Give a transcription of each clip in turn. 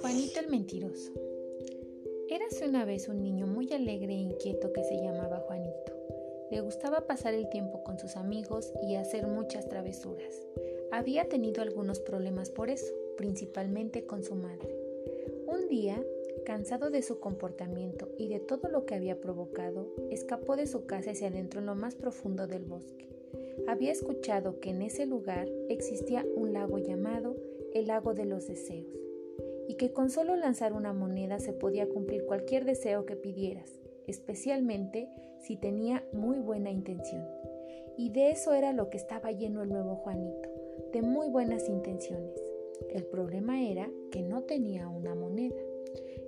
Juanito el mentiroso. Érase una vez un niño muy alegre e inquieto que se llamaba Juanito. Le gustaba pasar el tiempo con sus amigos y hacer muchas travesuras. Había tenido algunos problemas por eso, principalmente con su madre. Un día, cansado de su comportamiento y de todo lo que había provocado, escapó de su casa y se adentró en lo más profundo del bosque. Había escuchado que en ese lugar existía un lago llamado el lago de los deseos y que con solo lanzar una moneda se podía cumplir cualquier deseo que pidieras, especialmente si tenía muy buena intención. Y de eso era lo que estaba lleno el nuevo Juanito, de muy buenas intenciones. El problema era que no tenía una moneda.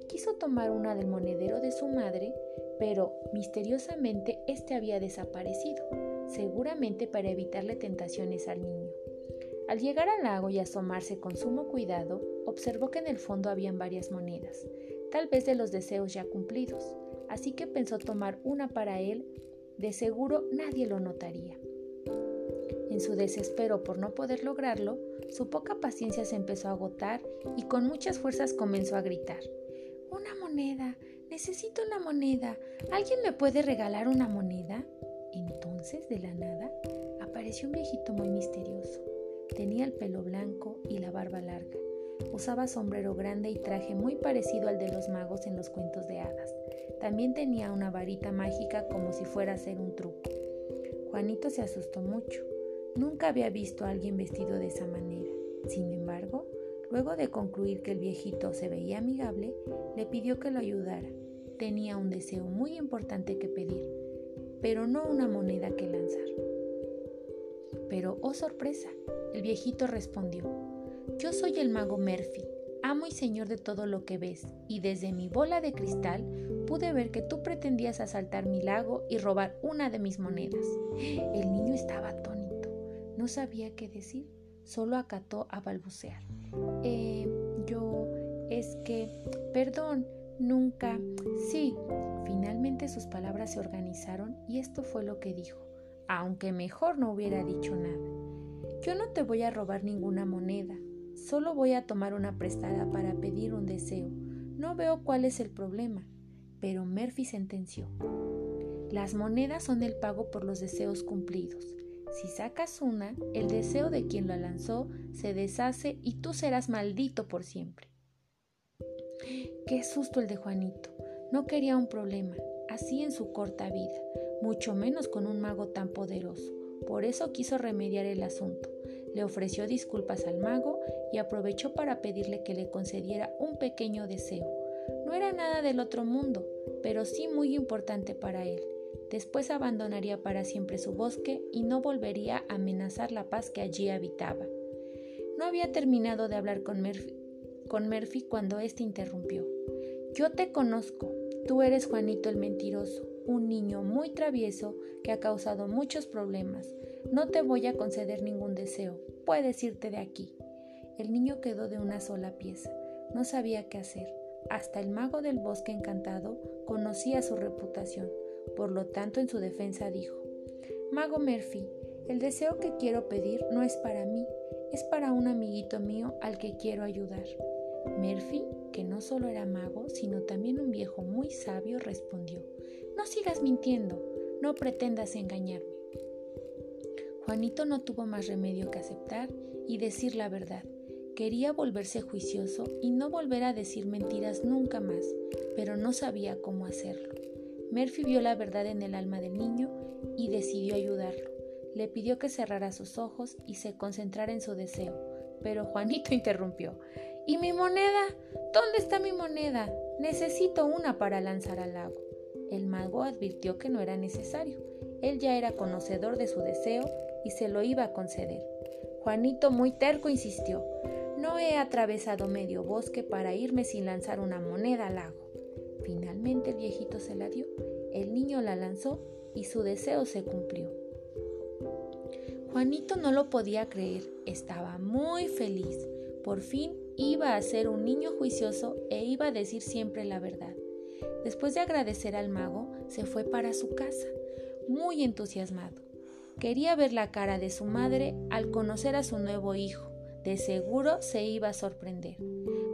Quiso tomar una del monedero de su madre, pero misteriosamente éste había desaparecido, seguramente para evitarle tentaciones al niño. Al llegar al lago y asomarse con sumo cuidado, observó que en el fondo habían varias monedas, tal vez de los deseos ya cumplidos, así que pensó tomar una para él, de seguro nadie lo notaría. En su desespero por no poder lograrlo, su poca paciencia se empezó a agotar y con muchas fuerzas comenzó a gritar. Una moneda, necesito una moneda. ¿Alguien me puede regalar una moneda? Entonces, de la nada, apareció un viejito muy misterioso. Tenía el pelo blanco y la barba larga. Usaba sombrero grande y traje muy parecido al de los magos en los cuentos de hadas. También tenía una varita mágica como si fuera a ser un truco. Juanito se asustó mucho. Nunca había visto a alguien vestido de esa manera. Sin embargo, luego de concluir que el viejito se veía amigable, le pidió que lo ayudara. Tenía un deseo muy importante que pedir, pero no una moneda que lanzar. Pero, oh sorpresa, el viejito respondió, yo soy el mago Murphy, amo y señor de todo lo que ves, y desde mi bola de cristal pude ver que tú pretendías asaltar mi lago y robar una de mis monedas. El niño estaba atónito, no sabía qué decir, solo acató a balbucear. Eh, yo, es que, perdón, nunca, sí. Finalmente sus palabras se organizaron y esto fue lo que dijo, aunque mejor no hubiera dicho nada. Yo no te voy a robar ninguna moneda, solo voy a tomar una prestada para pedir un deseo. No veo cuál es el problema. Pero Murphy sentenció. Las monedas son el pago por los deseos cumplidos. Si sacas una, el deseo de quien la lanzó se deshace y tú serás maldito por siempre. Qué susto el de Juanito. No quería un problema, así en su corta vida, mucho menos con un mago tan poderoso. Por eso quiso remediar el asunto. Le ofreció disculpas al mago y aprovechó para pedirle que le concediera un pequeño deseo. No era nada del otro mundo, pero sí muy importante para él. Después abandonaría para siempre su bosque y no volvería a amenazar la paz que allí habitaba. No había terminado de hablar con Murphy, cuando éste interrumpió. Yo te conozco, tú eres Juanito el mentiroso un niño muy travieso que ha causado muchos problemas. No te voy a conceder ningún deseo. Puedes irte de aquí. El niño quedó de una sola pieza. No sabía qué hacer. Hasta el mago del bosque encantado conocía su reputación. Por lo tanto, en su defensa dijo, Mago Murphy, el deseo que quiero pedir no es para mí, es para un amiguito mío al que quiero ayudar. Murphy, que no solo era mago, sino también un viejo muy sabio, respondió, no sigas mintiendo, no pretendas engañarme. Juanito no tuvo más remedio que aceptar y decir la verdad. Quería volverse juicioso y no volver a decir mentiras nunca más, pero no sabía cómo hacerlo. Murphy vio la verdad en el alma del niño y decidió ayudarlo. Le pidió que cerrara sus ojos y se concentrara en su deseo, pero Juanito interrumpió. ¿Y mi moneda? ¿Dónde está mi moneda? Necesito una para lanzar al lago. El mago advirtió que no era necesario. Él ya era conocedor de su deseo y se lo iba a conceder. Juanito, muy terco, insistió. No he atravesado medio bosque para irme sin lanzar una moneda al lago. Finalmente el viejito se la dio. El niño la lanzó y su deseo se cumplió. Juanito no lo podía creer, estaba muy feliz. Por fin iba a ser un niño juicioso e iba a decir siempre la verdad. Después de agradecer al mago, se fue para su casa, muy entusiasmado. Quería ver la cara de su madre al conocer a su nuevo hijo. De seguro se iba a sorprender.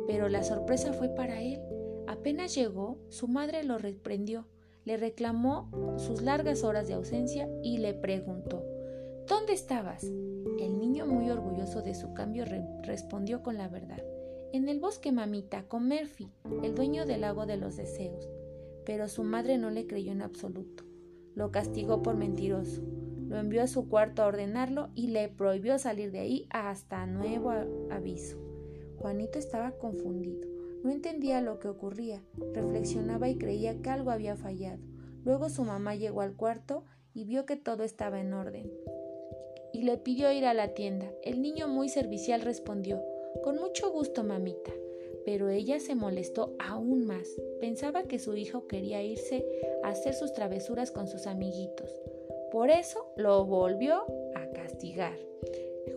Pero la sorpresa fue para él. Apenas llegó, su madre lo reprendió, le reclamó sus largas horas de ausencia y le preguntó ¿Dónde estabas? El muy orgulloso de su cambio, respondió con la verdad. En el bosque, mamita, con Murphy, el dueño del lago de los deseos. Pero su madre no le creyó en absoluto. Lo castigó por mentiroso. Lo envió a su cuarto a ordenarlo y le prohibió salir de ahí hasta nuevo aviso. Juanito estaba confundido. No entendía lo que ocurría. Reflexionaba y creía que algo había fallado. Luego su mamá llegó al cuarto y vio que todo estaba en orden y le pidió ir a la tienda. El niño muy servicial respondió, Con mucho gusto, mamita. Pero ella se molestó aún más. Pensaba que su hijo quería irse a hacer sus travesuras con sus amiguitos. Por eso lo volvió a castigar.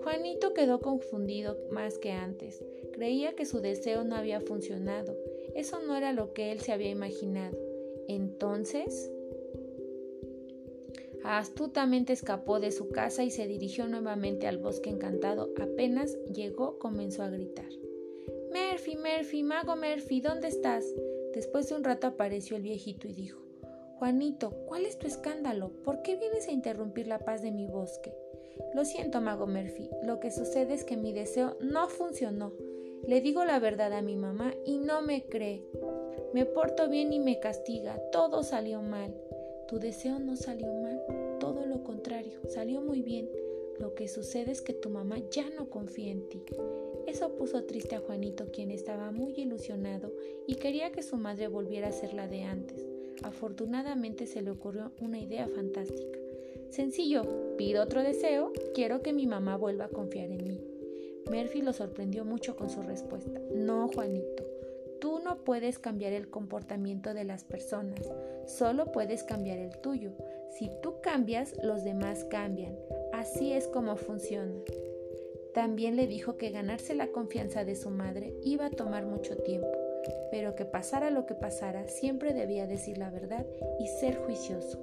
Juanito quedó confundido más que antes. Creía que su deseo no había funcionado. Eso no era lo que él se había imaginado. Entonces Astutamente escapó de su casa y se dirigió nuevamente al bosque encantado. Apenas llegó, comenzó a gritar. Murphy, Murphy, mago Murphy, ¿dónde estás? Después de un rato apareció el viejito y dijo Juanito, ¿cuál es tu escándalo? ¿Por qué vienes a interrumpir la paz de mi bosque? Lo siento, mago Murphy, lo que sucede es que mi deseo no funcionó. Le digo la verdad a mi mamá y no me cree. Me porto bien y me castiga. Todo salió mal. Tu deseo no salió mal, todo lo contrario, salió muy bien. Lo que sucede es que tu mamá ya no confía en ti. Eso puso triste a Juanito, quien estaba muy ilusionado y quería que su madre volviera a ser la de antes. Afortunadamente se le ocurrió una idea fantástica. Sencillo, pido otro deseo, quiero que mi mamá vuelva a confiar en mí. Murphy lo sorprendió mucho con su respuesta. No, Juanito, puedes cambiar el comportamiento de las personas, solo puedes cambiar el tuyo. Si tú cambias, los demás cambian. Así es como funciona. También le dijo que ganarse la confianza de su madre iba a tomar mucho tiempo, pero que pasara lo que pasara, siempre debía decir la verdad y ser juicioso.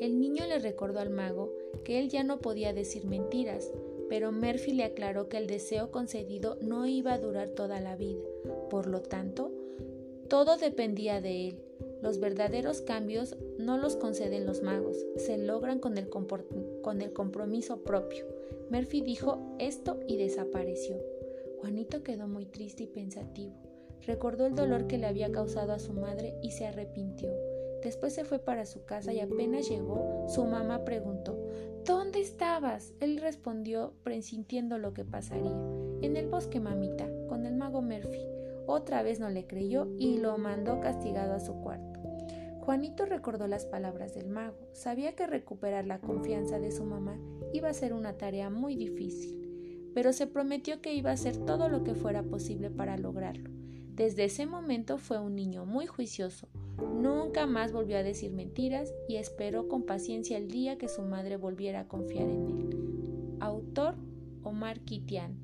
El niño le recordó al mago que él ya no podía decir mentiras, pero Murphy le aclaró que el deseo concedido no iba a durar toda la vida. Por lo tanto, todo dependía de él. Los verdaderos cambios no los conceden los magos, se logran con el, con el compromiso propio. Murphy dijo esto y desapareció. Juanito quedó muy triste y pensativo. Recordó el dolor que le había causado a su madre y se arrepintió. Después se fue para su casa y apenas llegó, su mamá preguntó ¿Dónde estabas? Él respondió, presintiendo lo que pasaría. En el bosque, mamita, con el mago Murphy. Otra vez no le creyó y lo mandó castigado a su cuarto. Juanito recordó las palabras del mago. Sabía que recuperar la confianza de su mamá iba a ser una tarea muy difícil, pero se prometió que iba a hacer todo lo que fuera posible para lograrlo. Desde ese momento fue un niño muy juicioso, Nunca más volvió a decir mentiras y esperó con paciencia el día que su madre volviera a confiar en él. Autor Omar Kitian